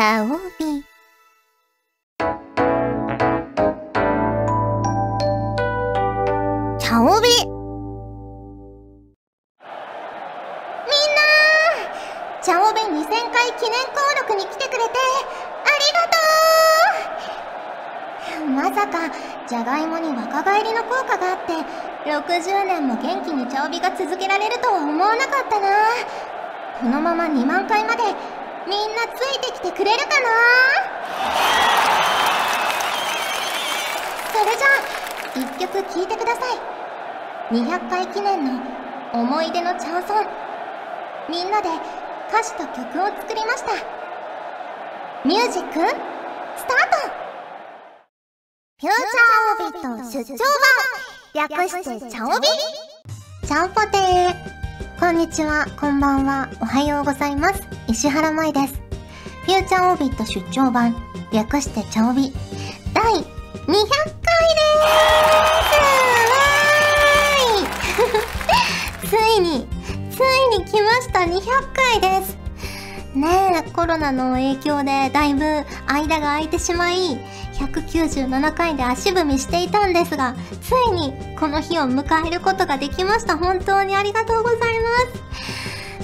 チ略してチャオビ。チャンポテー。こんにちは、こんばんは、おはようございます。石原舞です。フューチャーオービット出張版。略してチャオビ。第200回でーす。ついに、ついに来ました。200回です。ねえ、コロナの影響でだいぶ間が空いてしまい、197回で足踏みしていたんですが、ついにこの日を迎えることができました。本当にありがとうございま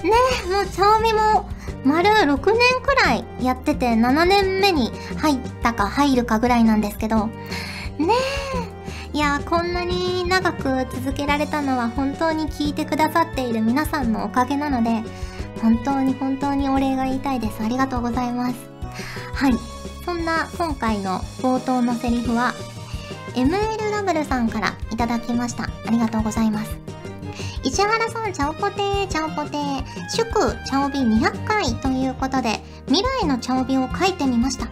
す。ねえ、もうチャオミも丸6年くらいやってて7年目に入ったか入るかぐらいなんですけど、ねえ、いや、こんなに長く続けられたのは本当に聞いてくださっている皆さんのおかげなので、本当に本当にお礼が言いたいです。ありがとうございます。はい。そんな今回の冒頭のセリフは、ML ラブルさんからいただきました。ありがとうございます。石原さん、チャオポテー、チャオポテー、祝、チャオビ200回ということで、未来のチャオビを書いてみました。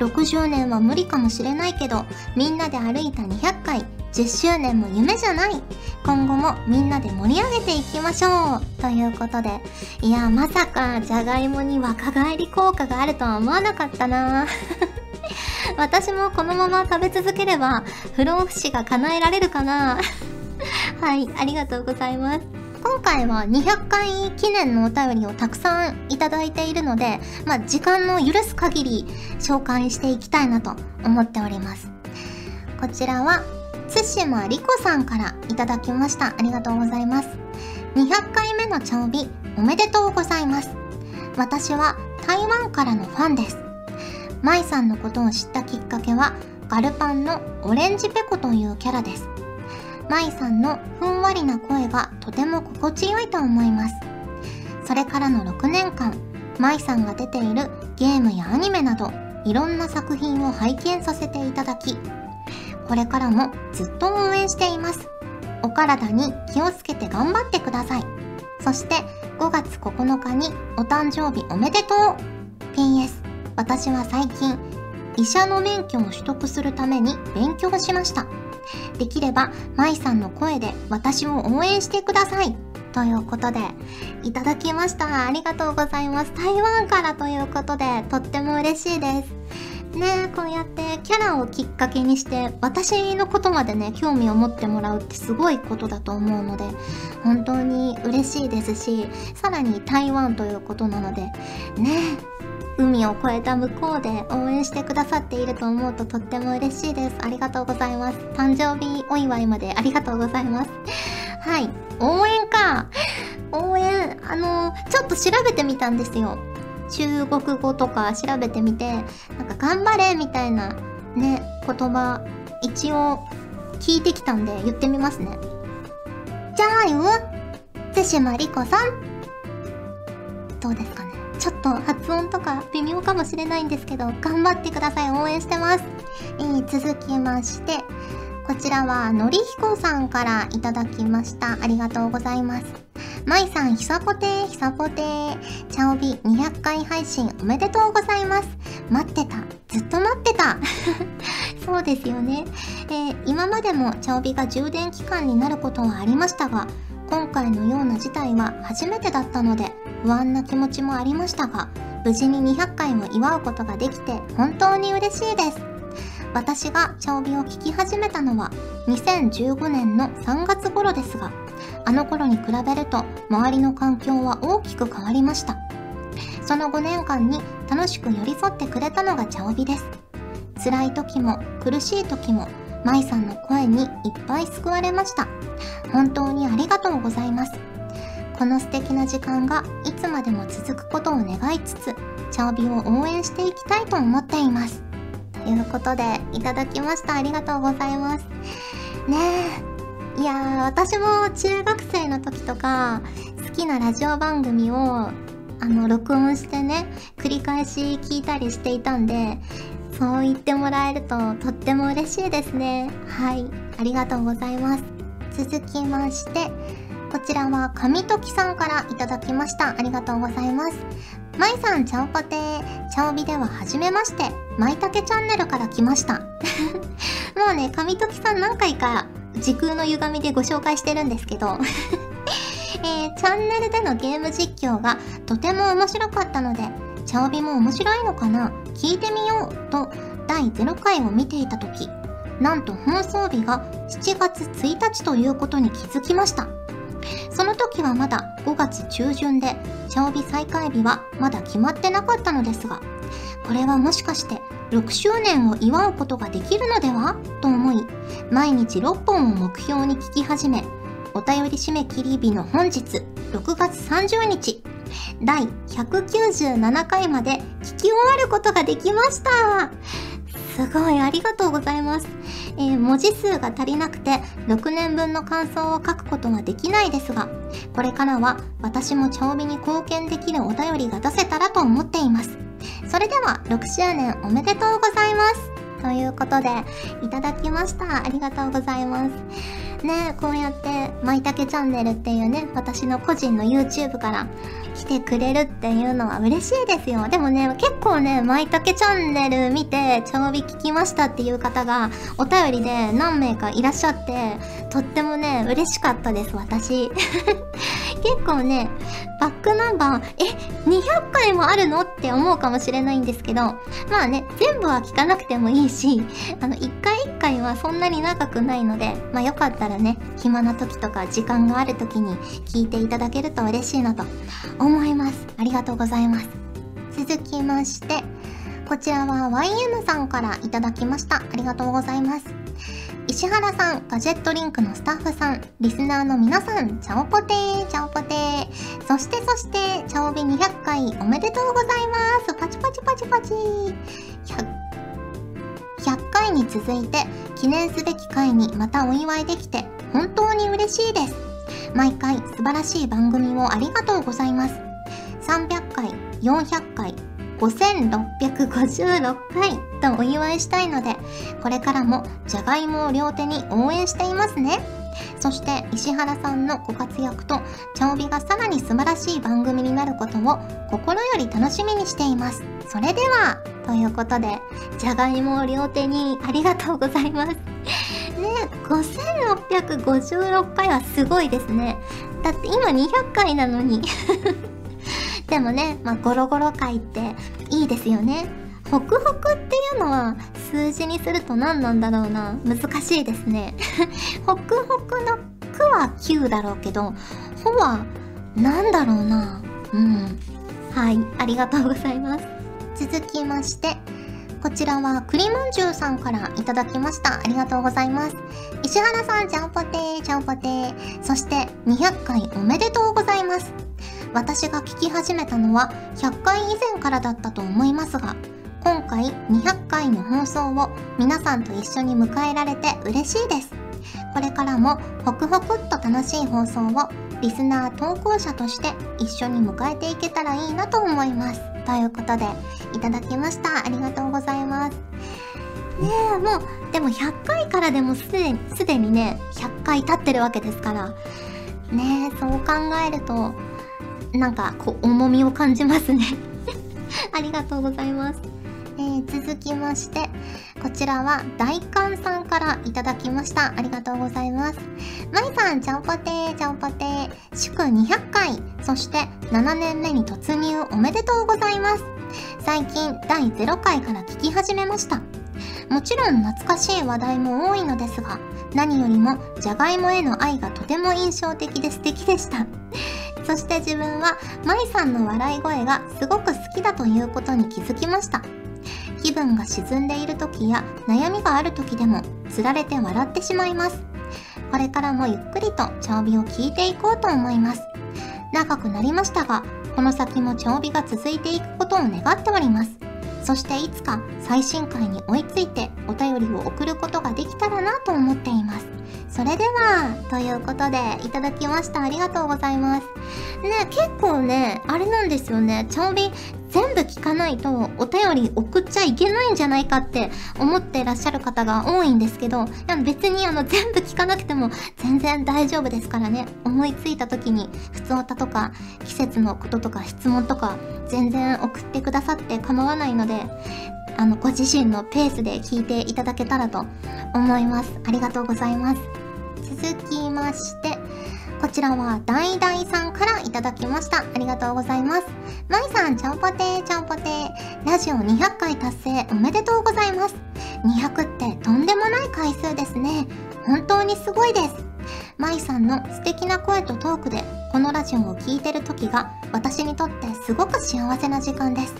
60年は無理かもしれないけど、みんなで歩いた200回、10周年も夢じゃない。今後もみんなで盛り上げていきましょう。ということで、いや、まさか、じゃがいもに若返り効果があるとは思わなかったな 私もこのまま食べ続ければ、不老不死が叶えられるかな はい、ありがとうございます。今回は200回記念のお便りをたくさんいただいているので、まあ、時間の許す限り紹介していきたいなと思っております。こちらは、津島理子さんからいただきました。ありがとうございます。200回目のチャオビ、おめでとうございます。私は台湾からのファンです。舞さんのことを知ったきっかけは、ガルパンのオレンジペコというキャラです。舞さんのふんわりな声がとても心地よいと思います。それからの6年間、舞さんが出ているゲームやアニメなど、いろんな作品を拝見させていただき、これからもずっと応援しています。お体に気をつけて頑張ってください。そして5月9日にお誕生日おめでとう !PS、私は最近、医者の免許を取得するために勉強しました。できれば、舞さんの声で私を応援してください。ということで、いただきました。ありがとうございます。台湾からということで、とっても嬉しいです。ねこうやってキャラをきっかけにして私のことまでね興味を持ってもらうってすごいことだと思うので本当に嬉しいですしさらに台湾ということなのでね海を越えた向こうで応援してくださっていると思うととっても嬉しいです。ありがとうございます。誕生日お祝いまでありがとうございます。はい。応援か。応援あのちょっと調べてみたんですよ。中国語とか調べてみて、なんか頑張れみたいなね、言葉、一応聞いてきたんで言ってみますね。じゃあよ、津島理子さん。どうですかねちょっと発音とか微妙かもしれないんですけど、頑張ってください。応援してます。えー、続きまして、こちらはのりひこさんからいただきました。ありがとうございます。まいさん、ひさぽてー、ひさぽてー。チャオビ200回配信おめでとうございます。待ってた。ずっと待ってた。そうですよね。えー今までもチャオビが充電期間になることはありましたが、今回のような事態は初めてだったので不安な気持ちもありましたが無事に200回を祝うことができて本当に嬉しいです私が茶帯を聞き始めたのは2015年の3月頃ですがあの頃に比べると周りの環境は大きく変わりました。その5年間に楽しく寄り添ってくれたのが茶帯です。辛い時も苦しい時も舞さんの声にいっぱい救われました。本当にありがとうございます。この素敵な時間がいつまでも続くことを願いつつ茶帯を応援していきたいと思っています。いうことでいただきましたありがとうございますねえいやー私も中学生の時とか好きなラジオ番組をあの録音してね繰り返し聞いたりしていたんでそう言ってもらえるととっても嬉しいですね。はい、ありがとうございます。続きまして、こちらは神時さんからいただきました。ありがとうございます。まいさん、ちゃんぽてー。ちゃおびでははじめまして。まいたけチャンネルから来ました。もうね、神時さん何回か時空の歪みでご紹介してるんですけど えー、チャンネルでのゲーム実況がとても面白かったので、茶帯も面白いのかな？聞いてみようと第0回を見ていた時なんと放送日が7月1日ということに気づきましたその時はまだ5月中旬で茶帯再開日はまだ決まってなかったのですがこれはもしかして6周年を祝うことができるのでは？と思い毎日6本を目標に聞き始めお便り締め切り日の本日6月30日第197回まで聞き終わることができました。すごいありがとうございます、えー、文字数が足りなくて6年分の感想を書くことはできないですがこれからは私も調味に貢献できるお便りが出せたらと思っています。それでは6周年おめでとうございます。ということでいただきました。ありがとうございます。ねこうやって「まいたけチャンネル」っていうね私の個人の YouTube から来てくれるっていうのは嬉しいですよ。でもね結構ねまいたけチャンネル見て茶帯聞きましたっていう方がお便りで何名かいらっしゃってとってもね嬉しかったです私。結構ねバックナンバーえ200回もあるの？って思うかもしれないんですけどまあね全部は聞かなくてもいいしあの一回一回はそんなに長くないのでまあよかったらね暇な時とか時間がある時に聞いていただけると嬉しいなと思います。ありがとうございます。続きましてこちらは YM さんからいただきました。ありがとうございます。石原さん、ガジェットリンクのスタッフさん、リスナーの皆さん、チャオポテー、チャオポテー。そしてそして、チャオビ200回おめでとうございます。パチパチパチパチ。100, 100回に続いて、記念すべき回にまたお祝いできて、本当に嬉しいです。毎回素晴らしい番組をありがとうございます。300回、400回、5656回とお祝いしたいので、これからもじゃがいもを両手に応援していますね。そして石原さんのご活躍と茶帯がさらに素晴らしい番組になることを心より楽しみにしています。それでは、ということで、じゃがいもを両手にありがとうございます。ね5656回はすごいですね。だって今200回なのにでもね、まあ、ゴロゴロ回っていいですよね。ホクホクっていうのは数字にすると何なんだろうな。難しいですね。ホクホクのクは9だろうけど、ホは何だろうな。うん。はい、ありがとうございます。続きまして、こちらは栗まんじゅうさんからいただきました。ありがとうございます。石原さん、ちゃんぽてー、ちゃんぽてー。そして200回おめでとうございます。私が聞き始めたのは100回以前からだったと思いますが、今回200回の放送を皆さんと一緒に迎えられて嬉しいです。これからもホクホクっと楽しい放送をリスナー投稿者として一緒に迎えていけたらいいなと思います。ということで、いただきました。ありがとうございます。ねえ、もう、でも100回からでもすでに、すでにね、100回経ってるわけですから、ねえ、そう考えると、なんかこう重みを感じますね ありがとうございますえー、続きまして、こちらは大観さんからいただきました。ありがとうございます。まいさん、ちゃんぽてー、ちゃんぽてー。祝200回、そして7年目に突入おめでとうございます。最近第0回から聞き始めました。もちろん懐かしい話題も多いのですが、何よりもじゃがいもへの愛がとても印象的で素敵でした。そして自分は舞さんの笑い声がすごく好きだということに気づきました。気分が沈んでいる時や悩みがある時でもつられて笑ってしまいます。これからもゆっくりと調美を聞いていこうと思います。長くなりましたが、この先も調美が続いていくことを願っております。そしていつか最新回に追いついてお便りを送ることができたらなと思っています。それでは、ということで、いただきました。ありがとうございます。ね、結構ね、あれなんですよね。チャオビ全部聞かないとお便り送っちゃいけないんじゃないかって思ってらっしゃる方が多いんですけど、別にあの全部聞かなくても全然大丈夫ですからね。思いついた時に、普通歌とか、季節のこととか質問とか、全然送ってくださって構わないので、あの、ご自身のペースで聞いていただけたらと思います。ありがとうございます。続きまして、こちらは、ダイダイさんからいただきました。ありがとうございます。まいさん、ちゃんぽてー、ちゃんぽてー。ラジオ200回達成おめでとうございます。200ってとんでもない回数ですね。本当にすごいです。まいさんの素敵な声とトークで、このラジオを聴いてる時が、私にとってすごく幸せな時間です。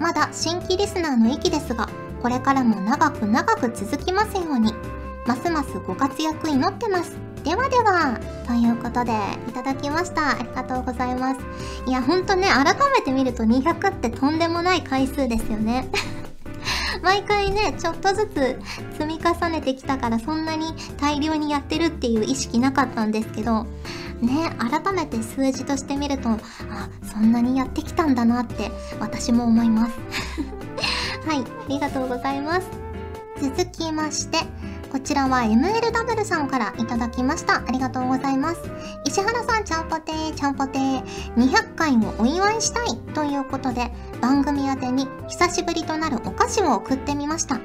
まだ新規リスナーの域ですが、これからも長く長く続きますように。ますますご活躍祈ってます。ではでは、ということで、いただきました。ありがとうございます。いや、ほんとね、改めて見ると200ってとんでもない回数ですよね。毎回ね、ちょっとずつ積み重ねてきたからそんなに大量にやってるっていう意識なかったんですけど、ね、改めて数字として見ると、あ、そんなにやってきたんだなって私も思います。はい、ありがとうございます。続きまして、こちらは MLW さんからいただきました。ありがとうございます。石原さん、ちゃんぽてー、ちゃんぽてー。200回をお祝いしたいということで、番組宛てに久しぶりとなるお菓子を送ってみました。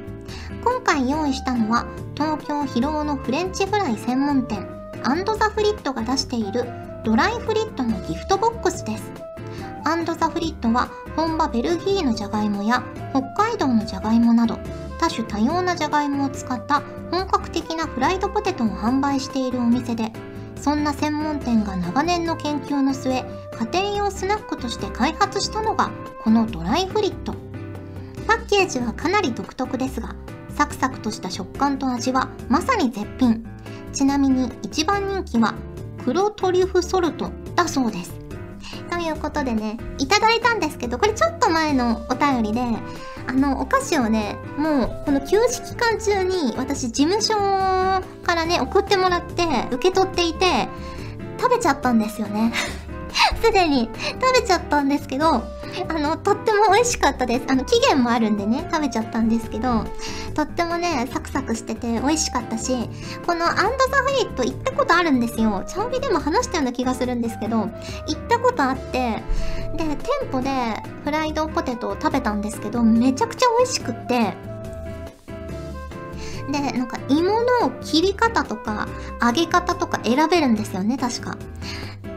今回用意したのは、東京広尾のフレンチフライ専門店、アンドザフリットが出しているドライフリットのギフトボックスです。アンドザフリットは本場ベルギーのじゃがいもや北海道のじゃがいもなど多種多様なじゃがいもを使った本格的なフライドポテトを販売しているお店でそんな専門店が長年の研究の末家庭用スナックとして開発したのがこのドライフリット。パッケージはかなり独特ですがサクサクとした食感と味はまさに絶品。ちなみに一番人気は黒トリュフソルトだそうです。ということでねいただいたんですけどこれちょっと前のお便りであの、お菓子をね、もう、この休止期間中に、私、事務所からね、送ってもらって、受け取っていて、食べちゃったんですよね。すでに食べちゃったんですけど、あの、とっても美味しかったです。あの、期限もあるんでね、食べちゃったんですけど、とってもね、サクサクしてて美味しかったし、このアンドザフリット行ったことあるんですよ。チャオビでも話したような気がするんですけど、行ったことあって、で、店舗でフライドポテトを食べたんですけど、めちゃくちゃ美味しくって、で、なんか芋の切り方とか揚げ方とか選べるんですよね、確か。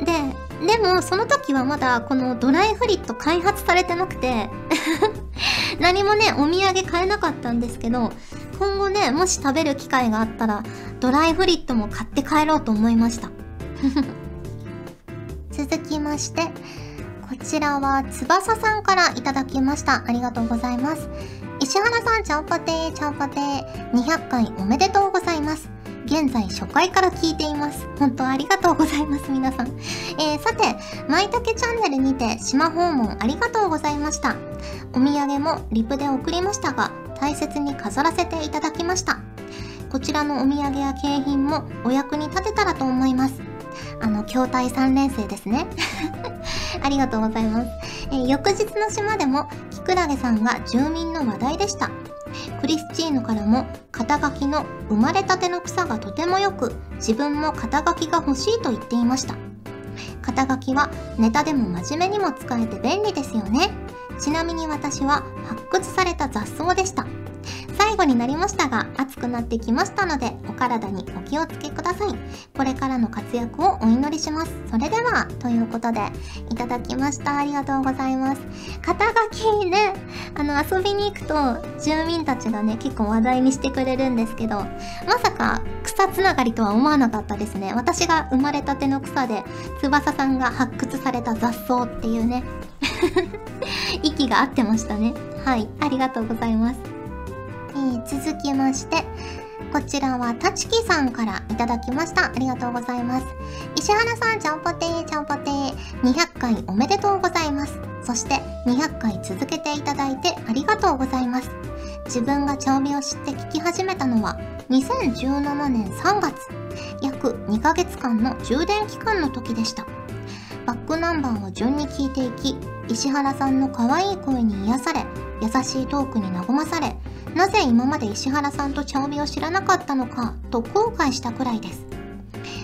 で、でもその時はまだこのドライフリット開発されてなくて 何もね、お土産買えなかったんですけど、今後ね、もし食べる機会があったら、ドライフリットも買って帰ろうと思いました。続きまして、こちらは翼さんからいただきました。ありがとうございます。石原さん、ちゃんぽてー、ちゃんぽてー。200回おめでとうございます。現在初回から聞いています。本当ありがとうございます、皆さん。えー、さて、まいたけチャンネルにて島訪問ありがとうございました。お土産もリプで送りましたが、大切に飾らせていただきました。こちらのお土産や景品もお役に立てたらと思います。あの、筐体3年生ですね。ありがとうございます。えー、翌日の島でも、キクラゲさんが住民の話題でした。クリスチーヌからも肩書きの生まれたての草がとても良く自分も肩書きが欲しいと言っていました。肩書きはネタでも真面目にも使えて便利ですよね。ちなみに私は発掘された雑草でした。最後になりましたが暑くなってきましたのでお体にお気をつけください。これからの活躍をお祈りします。それではということでいただきました。ありがとうございます。肩書きねあの遊びに行くと住民たちがね結構話題にしてくれるんですけどまさか草つながりとは思わなかったですね。私が生まれたての草で翼さんが発掘された雑草っていうね。息が合ってましたね。はいありがとうございます。えー、続きまして、こちらはたちきさんからいただきました。ありがとうございます。石原さん、ちゃんぽてー、ちゃんぽてー。200回おめでとうございます。そして200回続けていただいてありがとうございます。自分が茶帯を知って聞き始めたのは2017年3月、約2ヶ月間の充電期間の時でした。バックナンバーを順に聞いていき、石原さんの可愛い声に癒され、優しいトークに和まされ、なぜ今まで石原さんと茶帯を知らなかったのかと後悔したくらいです。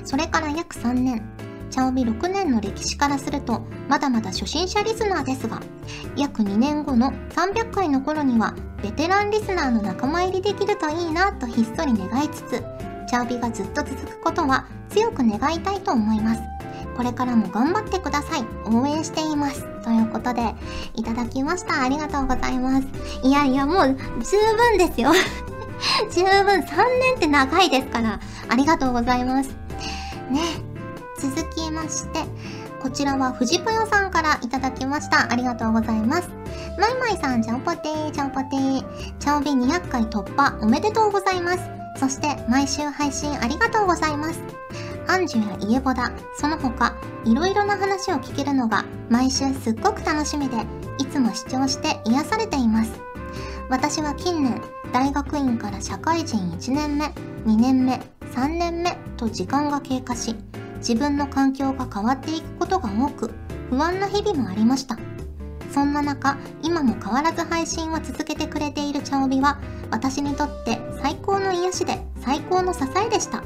それから約3年、茶帯6年の歴史からするとまだまだ初心者リスナーですが、約2年後の300回の頃にはベテランリスナーの仲間入りできるといいなとひっそり願いつつ、茶帯がずっと続くことは強く願いたいと思います。これからも頑張ってください。応援しています。ということで、いただきました。ありがとうございます。いやいや、もう十分ですよ。十分3年って長いですから、ありがとうございます。ね。続きまして、こちらは藤ぽよさんからいただきました。ありがとうございます。まいまいさん、ちゃんぽてー、ちゃんぽてー。チャオビ200回突破おめでとうございます。そして毎週配信ありがとうございます。アンジュやイエボダ、その他、いろいろな話を聞けるのが毎週すっごく楽しみで、いつも視聴して癒されています。私は近年、大学院から社会人1年目、2年目、3年目と時間が経過し、自分の環境が変わっていくことが多く、不安な日々もありました。そんな中、今も変わらず配信を続けてくれている茶帯は、私にとって最高の癒しで最高の支えでした。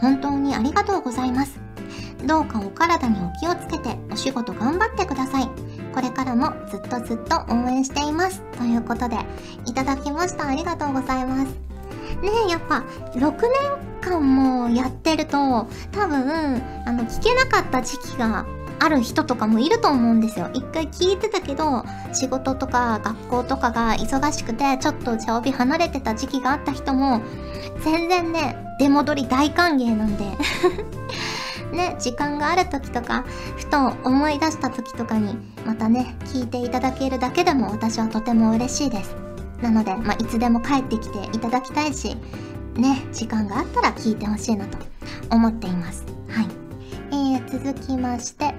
本当にありがとうございます。どうかお体にお気をつけてお仕事頑張ってください。これからもずっとずっと応援しています。ということで、いただきました。ありがとうございます。ねえ、やっぱ、6年間もやってると、多分、あの、聞けなかった時期がある人とかもいると思うんですよ。一回聞いてたけど、仕事とか学校とかが忙しくて、ちょっと茶帯離れてた時期があった人も、全然ね、出戻り大歓迎なんで ね、時間がある時とか、ふと思い出した時とかに、またね、聞いていただけるだけでも私はとても嬉しいです。なので、まあ、いつでも帰ってきていただきたいし、ね、時間があったら聞いてほしいなと思っています。続きまして、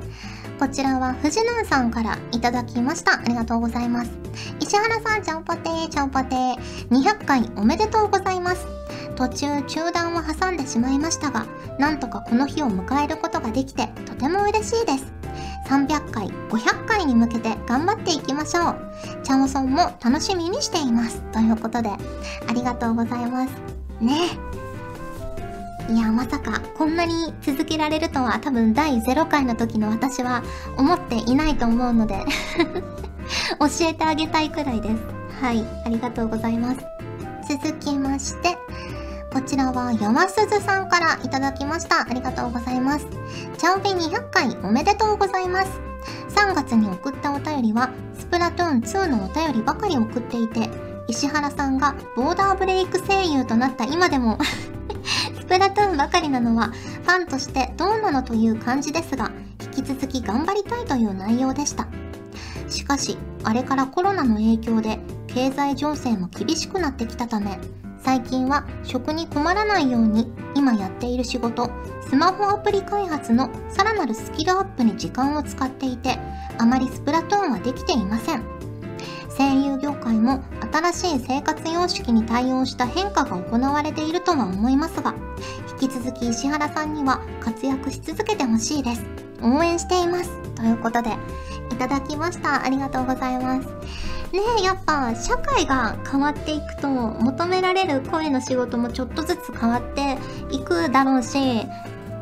こちらは藤南さんからいただきました。ありがとうございます。石原さん、ちゃんぽてー、ちゃんぽてー。200回おめでとうございます。途中中断を挟んでしまいましたが、なんとかこの日を迎えることができてとても嬉しいです。300回、500回に向けて頑張っていきましょう。チャオソンも楽しみにしています。ということで、ありがとうございます。ねいや、まさかこんなに続けられるとは多分第0回の時の私は思っていないと思うので 教えてあげたいくらいです。はい、ありがとうございます。続きまして、こちらは山鈴さんからいただきました。ありがとうございます。チャオベ200回おめでとうございます。3月に送ったお便りは、スプラトゥーン2のお便りばかり送っていて、石原さんがボーダーブレイク声優となった今でもスプラトゥーンばかりなのは、ファンとしてどうなのという感じですが、引き続き頑張りたいという内容でした。しかし、あれからコロナの影響で、経済情勢も厳しくなってきたため、最近は食に困らないように今やっている仕事、スマホアプリ開発のさらなるスキルアップに時間を使っていて、あまりスプラトゥーンはできていません。声優業界も新しい生活様式に対応した変化が行われているとは思いますが、引き続き石原さんには活躍し続けてほしいです。応援しています。ということで、いただきました。ありがとうございます。ねえ、やっぱ社会が変わっていくと求められる声の仕事もちょっとずつ変わっていくだろうし、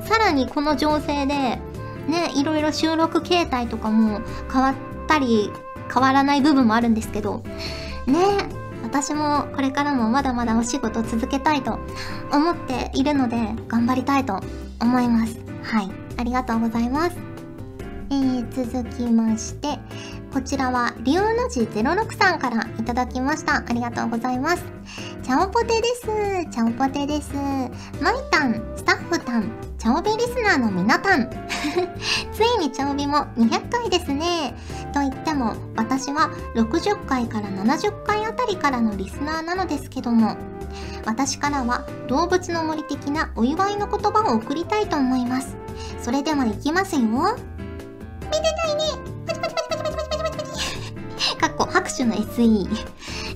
さらにこの情勢でね、いろいろ収録形態とかも変わったり変わらない部分もあるんですけど、ね私もこれからもまだまだお仕事続けたいと思っているので、頑張りたいと思います。はい。ありがとうございます。えー、続きまして、こちらは、リオの字06さんからいただきました。ありがとうございます。チャオポテです。チャオポテです。マイタン、スタッフタン、チャオビリスナーのみなたん。ついにチャオビも200回ですね。と言っても、私は60回から70回あたりからのリスナーなのですけども、私からは動物の森的なお祝いの言葉を送りたいと思います。それでは行きますよ。めでたいねかっこ拍手の SE。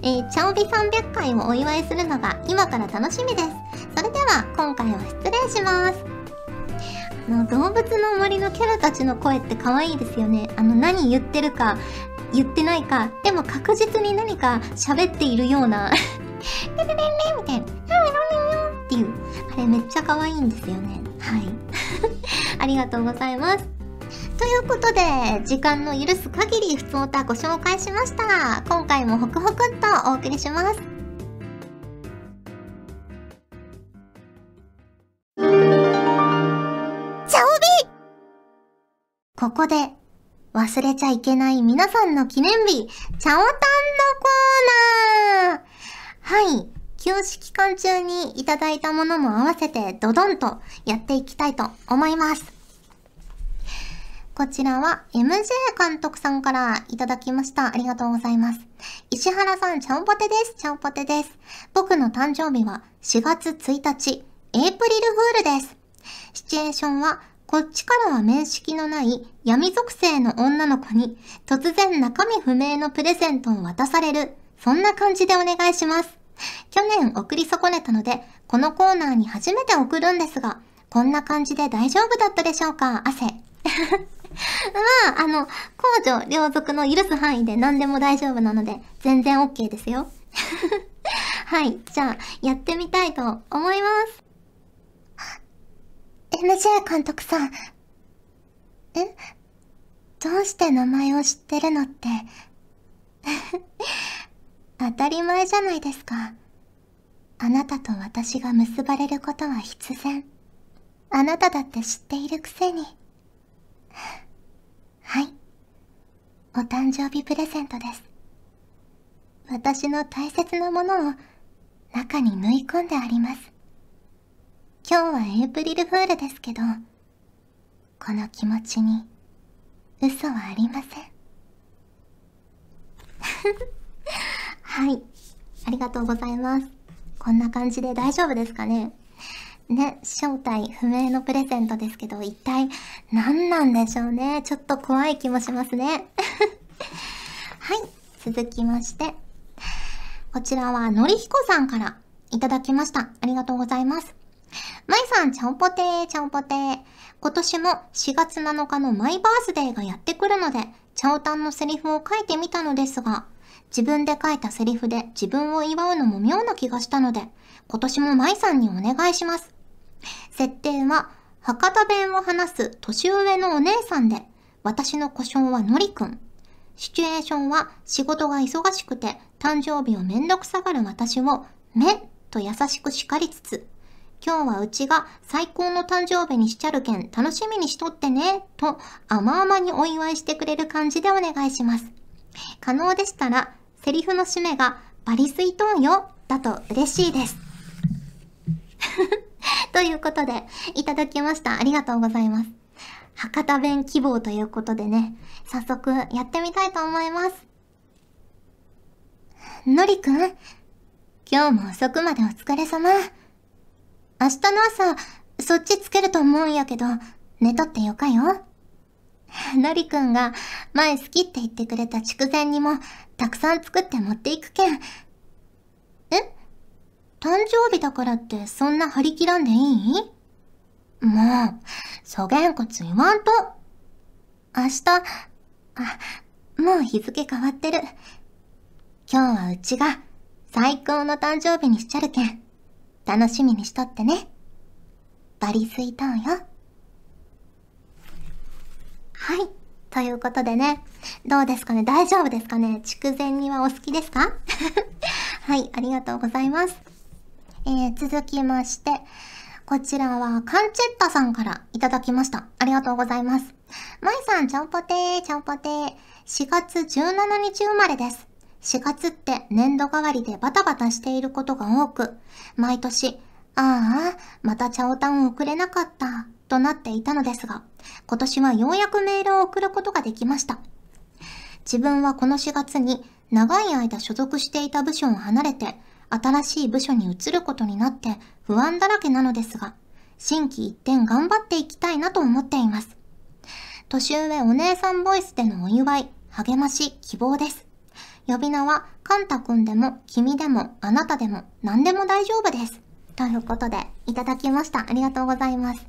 えー、チャオビ300回をお祝いするのが今から楽しみです。それでは今回は失礼します。あの、動物の森のキャラたちの声って可愛いですよね。あの、何言ってるか、言ってないか、でも確実に何か喋っているようなレレレレみたいな、っていう、あれめっちゃ可愛いんですよね。はい。ありがとうございます。ということで、時間の許す限り普通歌ご紹介しました。今回もホクホクっとお送りします。ここで忘れちゃいけない皆さんの記念日、チャオタンのコーナーはい。休止期間中にいただいたものも合わせてドドンとやっていきたいと思います。こちらは MJ 監督さんからいただきました。ありがとうございます。石原さん、ちゃんぽてです。ちゃんぽてです。僕の誕生日は4月1日、エイプリルフールです。シチュエーションは、こっちからは面識のない闇属性の女の子に突然中身不明のプレゼントを渡される。そんな感じでお願いします。去年送り損ねたので、このコーナーに初めて送るんですが、こんな感じで大丈夫だったでしょうか？汗。まあ、あの、公女両族の許す範囲で何でも大丈夫なので、全然 OK ですよ。はい。じゃあ、やってみたいと思います。MJ 監督さん。え？どうして名前を知ってるのって。当たり前じゃないですか。あなたと私が結ばれることは必然。あなただって知っているくせに。はい。お誕生日プレゼントです。私の大切なものを中に縫い込んであります。今日はエイプリルフールですけど、この気持ちに嘘はありません。はい。ありがとうございます。こんな感じで大丈夫ですかね？ね、正体不明のプレゼントですけど、一体何なんでしょうね？ちょっと怖い気もしますね。はい、続きまして。こちらはのりひこさんからいただきました。ありがとうございます。まいさん、ちゃんぽてー、ちゃんぽてー。今年も4月7日のマイバースデーがやってくるので、チャオタンのセリフを書いてみたのですが、自分で書いたセリフで自分を祝うのも妙な気がしたので、今年もまいさんにお願いします。設定は、博多弁を話す年上のお姉さんで、私の故障はのりくん。シチュエーションは仕事が忙しくて誕生日をめんどくさがる私をめと優しく叱りつつ、今日はうちが最高の誕生日にしちゃるけん楽しみにしとってね、と甘々にお祝いしてくれる感じでお願いします。可能でしたら、セリフの締めがバリスイトーンよ、だと嬉しいです。ということで、いただきました。ありがとうございます。博多弁希望ということでね、早速やってみたいと思います。のりくん、今日も遅くまでお疲れ様。明日の朝、そっちつけると思うんやけど、寝とってよかよ。のりくんが前好きって言ってくれた筑前煮もたくさん作って持っていくけん。え？誕生日だからってそんな張り切らんでいい？もう、そげんこつ言わんと。明日、あ、もう日付変わってる。今日はうちが最高の誕生日にしちゃるけん。楽しみにしとってね。バリスイターンよ。はい。ということでね、どうですかね？大丈夫ですかね？筑前煮はお好きですか？はい、ありがとうございます。えー、続きまして、こちらはカンチェッタさんからいただきました。ありがとうございます。まいさん、ちゃんぽてー、ちゃんぽてー。4月17日生まれです。4月って年度代わりでバタバタしていることが多く、毎年、ああ、またチャオタン送れなかった、となっていたのですが、今年はようやくメールを送ることができました。自分はこの4月に長い間所属していた部署を離れて、新しい部署に移ることになって不安だらけなのですが、新規一転頑張っていきたいなと思っています。年上お姉さんボイスでのお祝い、励まし、希望です。呼び名は、カンタくんでも、君でも、あなたでも、何でも大丈夫です。ということで、いただきました。ありがとうございます。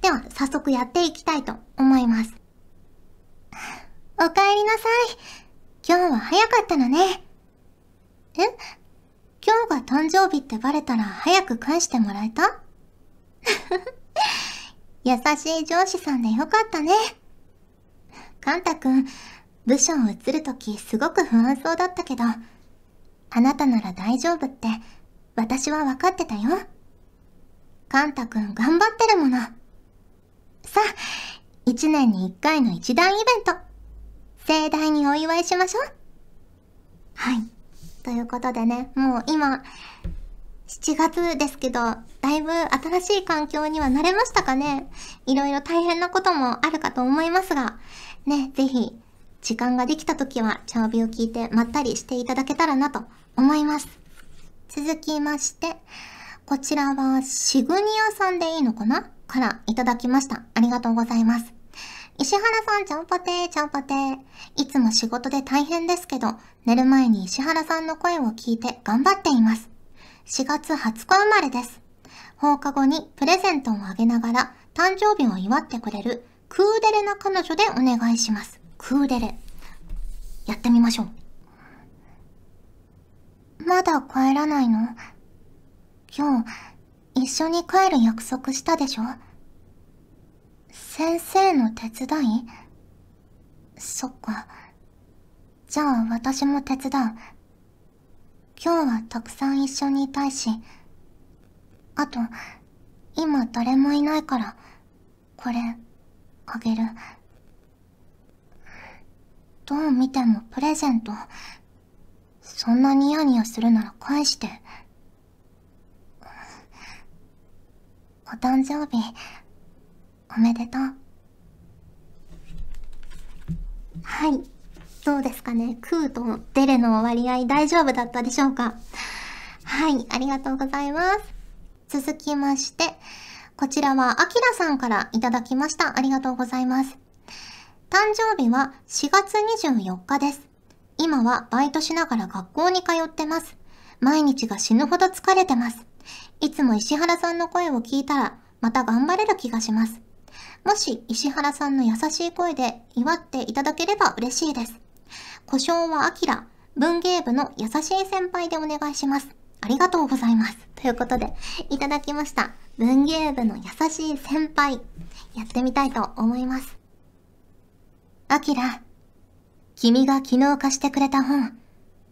では、早速やっていきたいと思います。お帰りなさい。今日は早かったのね。え？今日が誕生日ってバレたら早く返してもらえた？優しい上司さんでよかったね。カンタくん、部署を移るときすごく不安そうだったけど、あなたなら大丈夫って私は分かってたよ。カンタくん頑張ってるもの。さあ、一年に一回の一大イベント。盛大にお祝いしましょう。はい。ということでね、もう今、7月ですけど、だいぶ新しい環境には慣れましたかねいろいろ大変なこともあるかと思いますが、ね、ぜひ時間ができた時は、チャービを聞いてまったりしていただけたらなと思います。続きまして、こちらは、シグニアさんでいいのかなからいただきました。ありがとうございます。石原さん、ちゃんぽてー、ちゃんぽてー。いつも仕事で大変ですけど、寝る前に石原さんの声を聞いて頑張っています。4月20日生まれです。放課後にプレゼントをあげながら誕生日を祝ってくれるクーデレな彼女でお願いします。クーデレ。やってみましょう。まだ帰らないの？今日、一緒に帰る約束したでしょ？先生の手伝い？そっか。じゃあ私も手伝う。今日はたくさん一緒にいたいし。あと、今誰もいないから、これ、あげる。どう見てもプレゼント。そんなニヤニヤするなら返して。お誕生日、おめでとう。はい。どうですかねクーとデレの割合大丈夫だったでしょうかはい、ありがとうございます。続きまして、こちらはアキラさんからいただきました。ありがとうございます。誕生日は4月24日です。今はバイトしながら学校に通ってます。毎日が死ぬほど疲れてます。いつも石原さんの声を聞いたら、また頑張れる気がします。もし石原さんの優しい声で祝っていただければ嬉しいです。故障はアキラ、文芸部の優しい先輩でお願いします。ありがとうございます。ということで、いただきました。文芸部の優しい先輩、やってみたいと思います。アキラ、君が昨日貸してくれた本、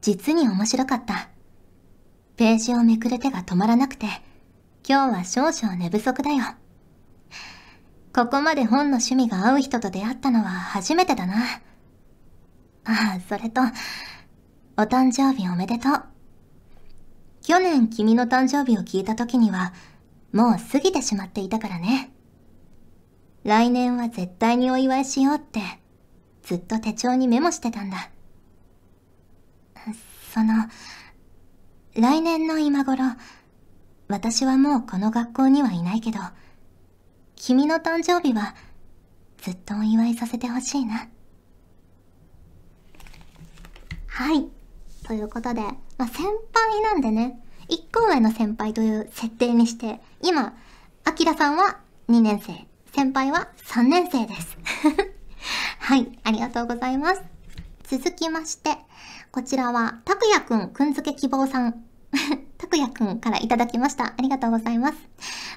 実に面白かった。ページをめくる手が止まらなくて、今日は少々寝不足だよ。ここまで本の趣味が合う人と出会ったのは初めてだな。ああ、それと、お誕生日おめでとう。去年君の誕生日を聞いた時には、もう過ぎてしまっていたからね。来年は絶対にお祝いしようって、ずっと手帳にメモしてたんだ。その、来年の今頃、私はもうこの学校にはいないけど、君の誕生日はずっとお祝いさせてほしいな。はい。ということで、まあ、先輩なんでね、1個上の先輩という設定にして、今、アキラさんは2年生、先輩は3年生です。はい、ありがとうございます。続きまして、こちらは、たくやくん、くんづけ希望さん。たくやくんからいただきました。ありがとうございます。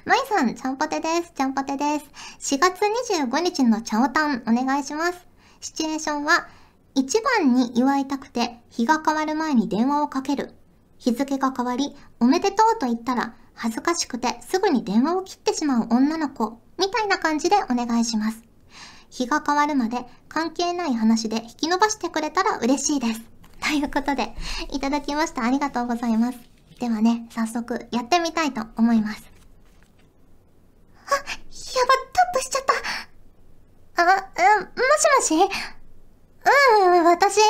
まいさん、ちゃんぽてです。ちゃんぽてです。4月25日のチャオタン、お願いします。シチュエーションは、一番に祝いたくて日が変わる前に電話をかける。日付が変わり、おめでとうと言ったら、恥ずかしくてすぐに電話を切ってしまう女の子、みたいな感じでお願いします。日が変わるまで関係ない話で引き伸ばしてくれたら嬉しいです。ということで、いただきました。ありがとうございます。ではね、早速やってみたいと思います。あ、やば、タップしちゃった。あ、うん、もしもし？うん、私、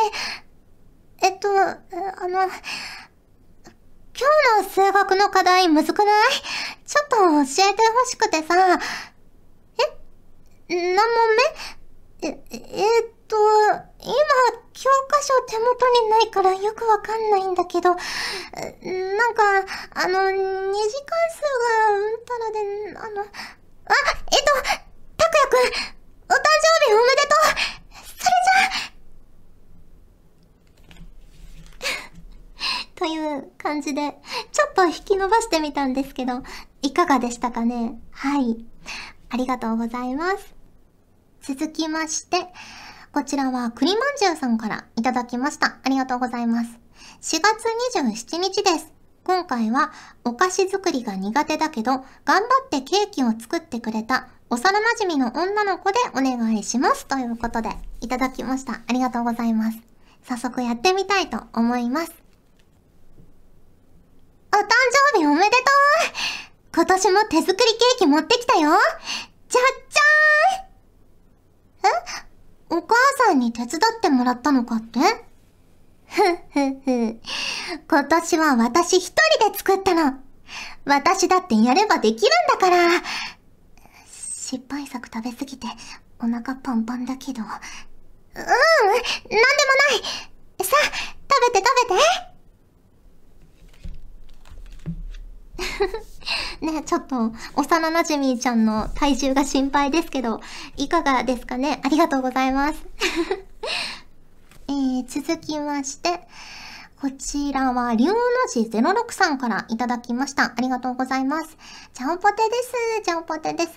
えっと、あの、今日の数学の課題むずくない？ちょっと教えてほしくてさ。何問目え、えっと、今、教科書手元にないからよくわかんないんだけど、なんか、あの、二次関数がうんたらで、あの、あ、えっと、たくやくん、お誕生日おめでとうそれじゃという感じで、ちょっと引き伸ばしてみたんですけど、いかがでしたかね？はい。ありがとうございます。続きまして、こちらは栗まんじゅうさんからいただきました。ありがとうございます。4月27日です。今回はお菓子作りが苦手だけど、頑張ってケーキを作ってくれた幼馴染の女の子でお願いします。ということで、いただきました。ありがとうございます。早速やってみたいと思います。お誕生日おめでとう今年も手作りケーキ持ってきたよじゃっじゃーんえ？お母さんに手伝ってもらったのかって？ふふふ。今年は私一人で作ったの。私だってやればできるんだから。失敗作食べすぎてお腹パンパンだけど。うん、なんでもない。さあ、食べて食べて。ふ ふ ね、ちょっと、幼馴染ちゃんの体重が心配ですけど、いかがですかね？ありがとうございます。えー、続きまして、こちらは、龍の字06さんからいただきました。ありがとうございます。ちゃんぽてです。ちゃんぽてです。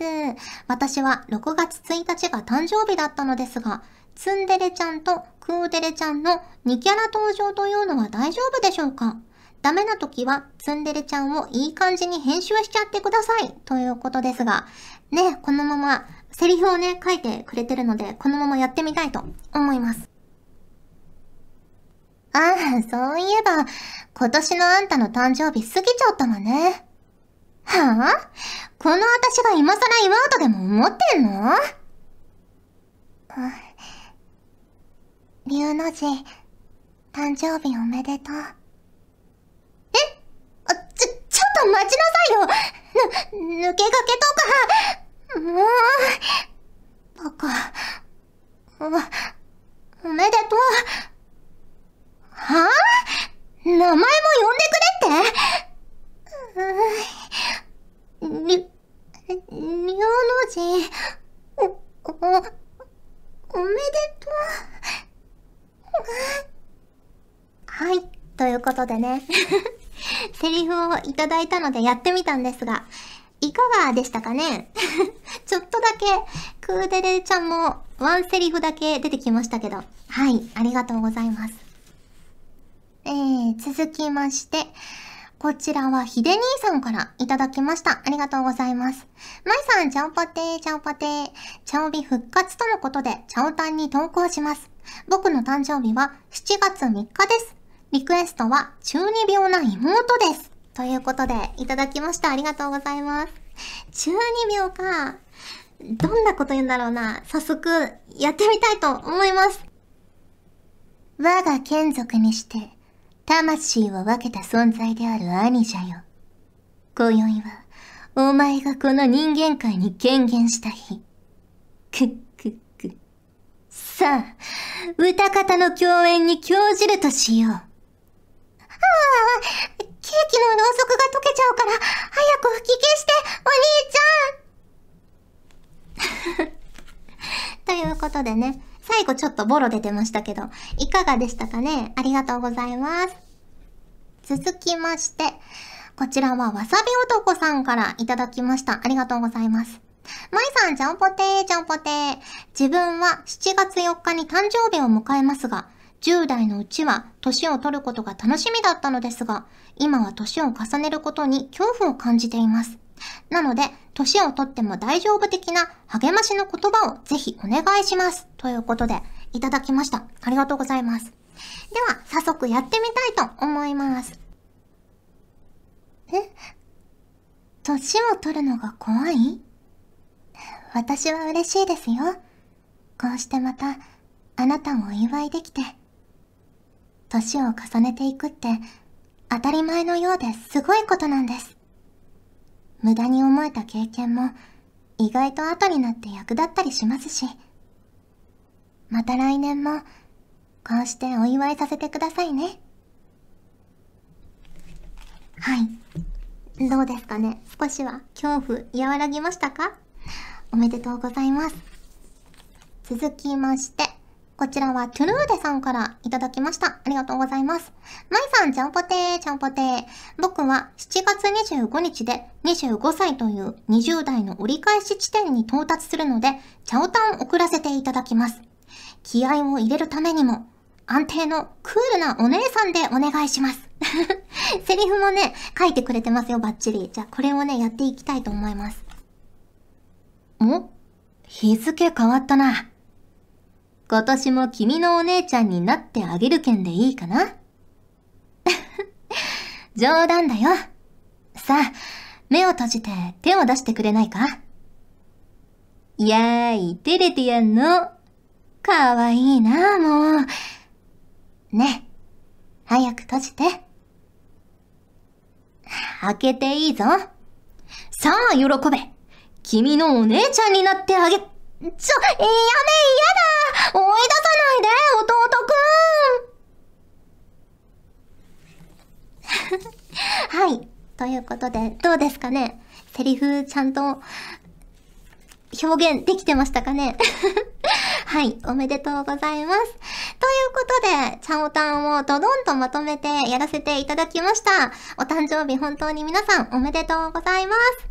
私は6月1日が誕生日だったのですが、ツンデレちゃんとクーデレちゃんの2キャラ登場というのは大丈夫でしょうか？ダメな時は、ツンデレちゃんをいい感じに編集しちゃってください。ということですが、ね、このまま、セリフをね、書いてくれてるので、このままやってみたいと思います。ああ、そういえば、今年のあんたの誕生日過ぎちゃったわね。はあ？この私が今更祝うとでも思ってんの？龍の字、誕生日おめでとう。と待ちなさいよぬ、抜け駆けとかもう、バカ。お、おめでとう。はぁ、名前も呼んでくれってり、りょうの字、お、お、おめでとう。はい、ということでね。いただいたのでやってみたんですが、いかがでしたかね？ちょっとだけ、クーデレちゃんもワンセリフだけ出てきましたけど、はい、ありがとうございます。えー、続きまして、こちらはヒデ兄さんからいただきました。ありがとうございます。マイさん、ちゃんぽてー、ちゃんぽてー。チャオビ復活とのことで、チャオタンに投稿します。僕の誕生日は7月3日です。リクエストは中二病な妹です。ということで、いただきました。ありがとうございます。中二病か。どんなこと言うんだろうな。早速、やってみたいと思います。我が眷属にして、魂を分けた存在である兄者よ。今宵は、お前がこの人間界に権限した日。くっくっく。さあ、歌方の共演に興じるとしよう。ああ、ケーキのろうそくが溶けちゃうから、早く吹き消して、お兄ちゃんということでね、最後ちょっとボロ出てましたけど、いかがでしたかね？ありがとうございます。続きまして、こちらはわさび男さんからいただきました。ありがとうございます。まいさん、ちゃんぽてー、ちゃんぽてー。自分は7月4日に誕生日を迎えますが、10代のうちは年を取ることが楽しみだったのですが、今は年を重ねることに恐怖を感じています。なので、年を取っても大丈夫的な励ましの言葉をぜひお願いします。ということで、いただきました。ありがとうございます。では、早速やってみたいと思います。え？年を取るのが怖い？私は嬉しいですよ。こうしてまた、あなたをお祝いできて。年を重ねていくって、当たり前のようですごいことなんです。無駄に思えた経験も、意外と後になって役立ったりしますし。また来年も、こうしてお祝いさせてくださいね。はい。どうですかね？少しは恐怖和らぎましたか？おめでとうございます。続きまして、こちらはトゥルーデさんからいただきました。ありがとうございます。マイさん、ちゃんぽてー、ちゃんぽてー。僕は7月25日で25歳という20代の折り返し地点に到達するので、チャオタン送らせていただきます。気合を入れるためにも、安定のクールなお姉さんでお願いします。セリフもね、書いてくれてますよ、バッチリ。じゃあ、これをね、やっていきたいと思います。お？日付変わったな。今年も君のお姉ちゃんになってあげる件でいいかな？冗談だよ。さあ、目を閉じて手を出してくれないか？いやーい、照れてやんの。かわいいな、もう。ね、早く閉じて。開けていいぞ。さあ、喜べ。君のお姉ちゃんになってあげ、ちょ、やめ、やだ追い出さないで、弟くん はい。ということで、どうですかね？セリフちゃんと表現できてましたかね？はい、おめでとうございます。ということで、チャオタンをドドンとまとめてやらせていただきました。お誕生日本当に皆さんおめでとうございます。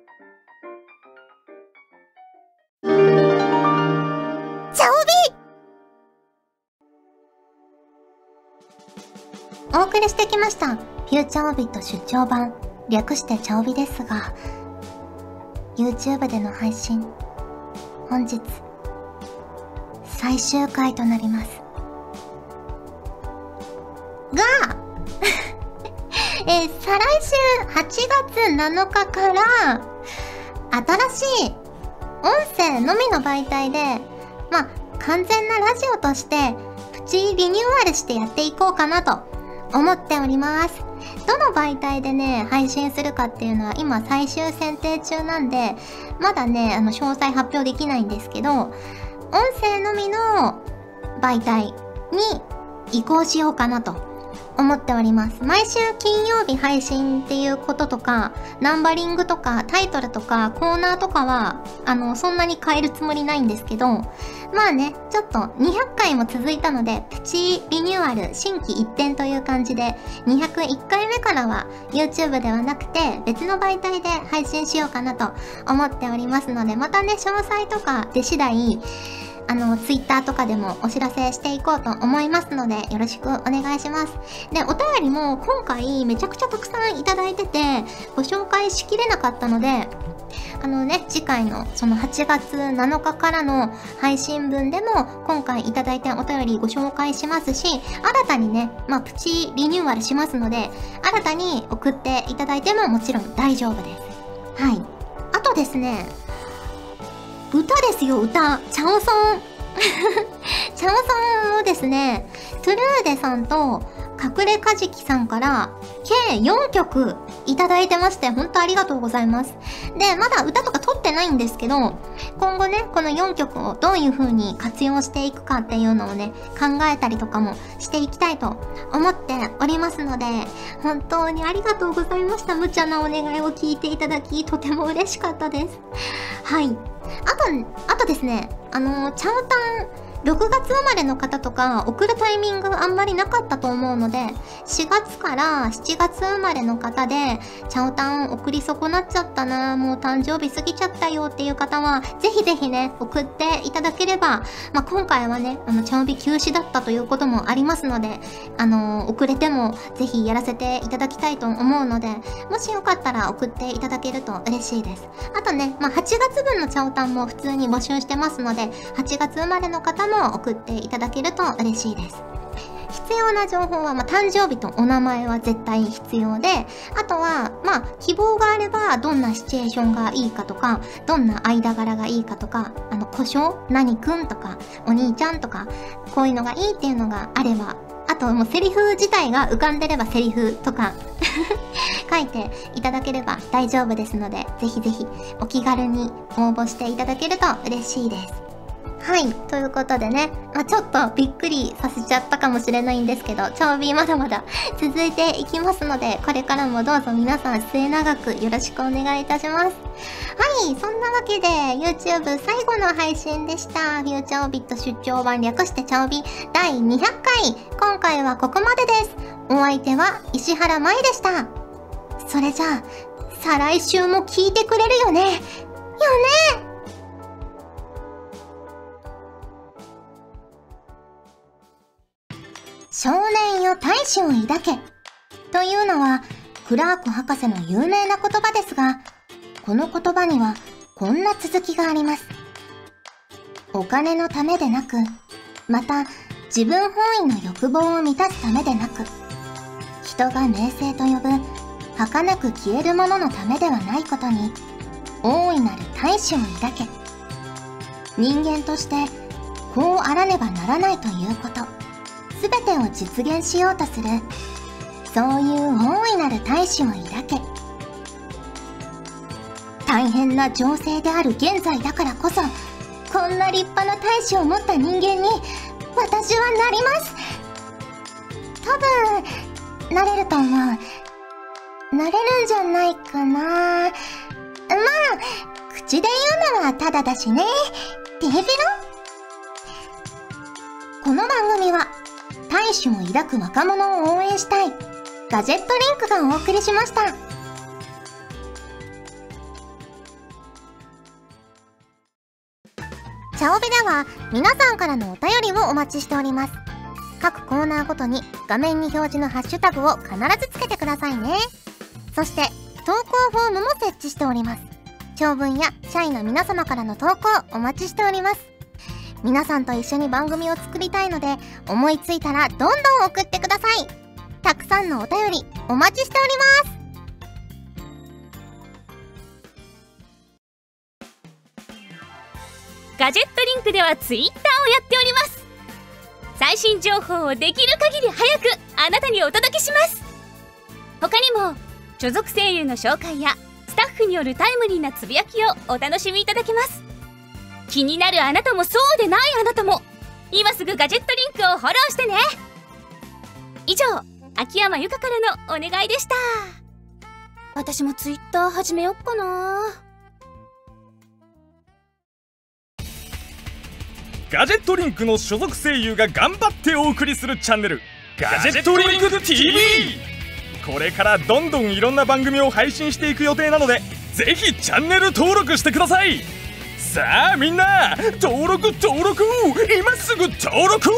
お送りしてきました。フューチャーオビット出張版、略してチャオビですが、YouTube での配信、本日、最終回となります。が、えー、再来週8月7日から、新しい音声のみの媒体で、まあ、完全なラジオとして、プチリニューアルしてやっていこうかなと思っております。どの媒体でね、配信するかっていうのは今最終選定中なんで、まだね、あの、詳細発表できないんですけど、音声のみの媒体に移行しようかなと思っております。毎週金曜日配信っていうこととか、ナンバリングとか、タイトルとか、コーナーとかは、あの、そんなに変えるつもりないんですけど、まあね、ちょっと200回も続いたので、プチリニューアル、新規一点という感じで、201回目からは YouTube ではなくて、別の媒体で配信しようかなと思っておりますので、またね、詳細とか出次第、あの、ツイッターとかでもお知らせしていこうと思いますので、よろしくお願いします。で、お便りも今回めちゃくちゃたくさんいただいてて、ご紹介しきれなかったので、あのね、次回のその8月7日からの配信分でも今回いただいたお便りご紹介しますし、新たにね、まあ、プチリニューアルしますので、新たに送っていただいてももちろん大丈夫です。はい。あとですね、歌ですよ、歌。チャオソン。チャオソンをですね、トゥルーデさんと隠れカジキさんから計4曲いただいてまして、本当ありがとうございます。で、まだ歌とか撮ってないんですけど、今後ね、この4曲をどういう風に活用していくかっていうのをね、考えたりとかもしていきたいと思っておりますので、本当にありがとうございました。無茶なお願いを聞いていただき、とても嬉しかったです。はい。あと、あとですね、あの、チャオタン、6月生まれの方とか送るタイミングあんまりなかったと思うので4月から7月生まれの方でチャオタン送り損なっちゃったなもう誕生日過ぎちゃったよっていう方はぜひぜひね送っていただければ、まあ、今回はねあのチャオビ休止だったということもありますのであの、遅れてもぜひやらせていただきたいと思うのでもしよかったら送っていただけると嬉しいです。あとね、まあ、8月分のチャオタンも普通に募集してますので8月生まれの方も送っていただけると嬉しいです。必要な情報は、まあ、誕生日とお名前は絶対必要で、あとは、まあ、希望があれば、どんなシチュエーションがいいかとか、どんな間柄がいいかとか、あの、故障？何くんとか、お兄ちゃんとか、こういうのがいいっていうのがあれば、あともうセリフ自体が浮かんでればセリフとか 書いていただければ大丈夫ですので、ぜひぜひお気軽に応募していただけると嬉しいです。はい。ということでね、まあ、ちょっとびっくりさせちゃったかもしれないんですけど、超ビまだまだ続いていきますので、これからもどうぞ皆さん末永くよろしくお願いいたします。はい。そんなわけで、YouTube 最後の配信でした。フューチャーオビット出張版略してチャオビ第200回。今回はここまでです。お相手は石原舞でした。それじゃあ、再来週も聞いてくれるよね。よね少年よ大志を抱けというのはクラーク博士の有名な言葉ですが、この言葉にはこんな続きがあります。お金のためでなく、また自分本位の欲望を満たすためでなく、人が名声と呼ぶ儚く消えるもののためではないことに、大いなる大志を抱け。人間としてこうあらねばならないということ。全てを実現しようとする。そういう大いなる大志を抱け。大変な情勢である現在だからこそこんな立派な大志を持った人間に私はなります。多分なれると思う。なれるんじゃないかな。まあ口で言うのはただだしね。テヘペロ？この番組は大志を抱く若者を応援したい。ガジェットリンクがお送りしました。チャオベでは皆さんからのお便りをお待ちしております。各コーナーごとに画面に表示のハッシュタグを必ずつけてくださいね。そして投稿フォームも設置しております。長文や社員の皆様からの投稿お待ちしております。皆さんと一緒に番組を作りたいので思いついたらどんどん送ってください。たくさんのお便りお待ちしております。ガジェットリンクではツイッターをやっております。最新情報をできる限り早くあなたにお届けします。他にも所属声優の紹介やスタッフによるタイムリーなつぶやきをお楽しみいただけます。気になるあなたもそうでないあなたも。今すぐガジェットリンクをフォローしてね。以上秋山由香からのお願いでした。私もツイッター始めよっかな。ガジェットリンクの所属声優が頑張ってお送りするチャンネルガジェットリンク TV これからどんどんいろんな番組を配信していく予定なのでぜひチャンネル登録してくださいさあみんな登録登録今すぐ登録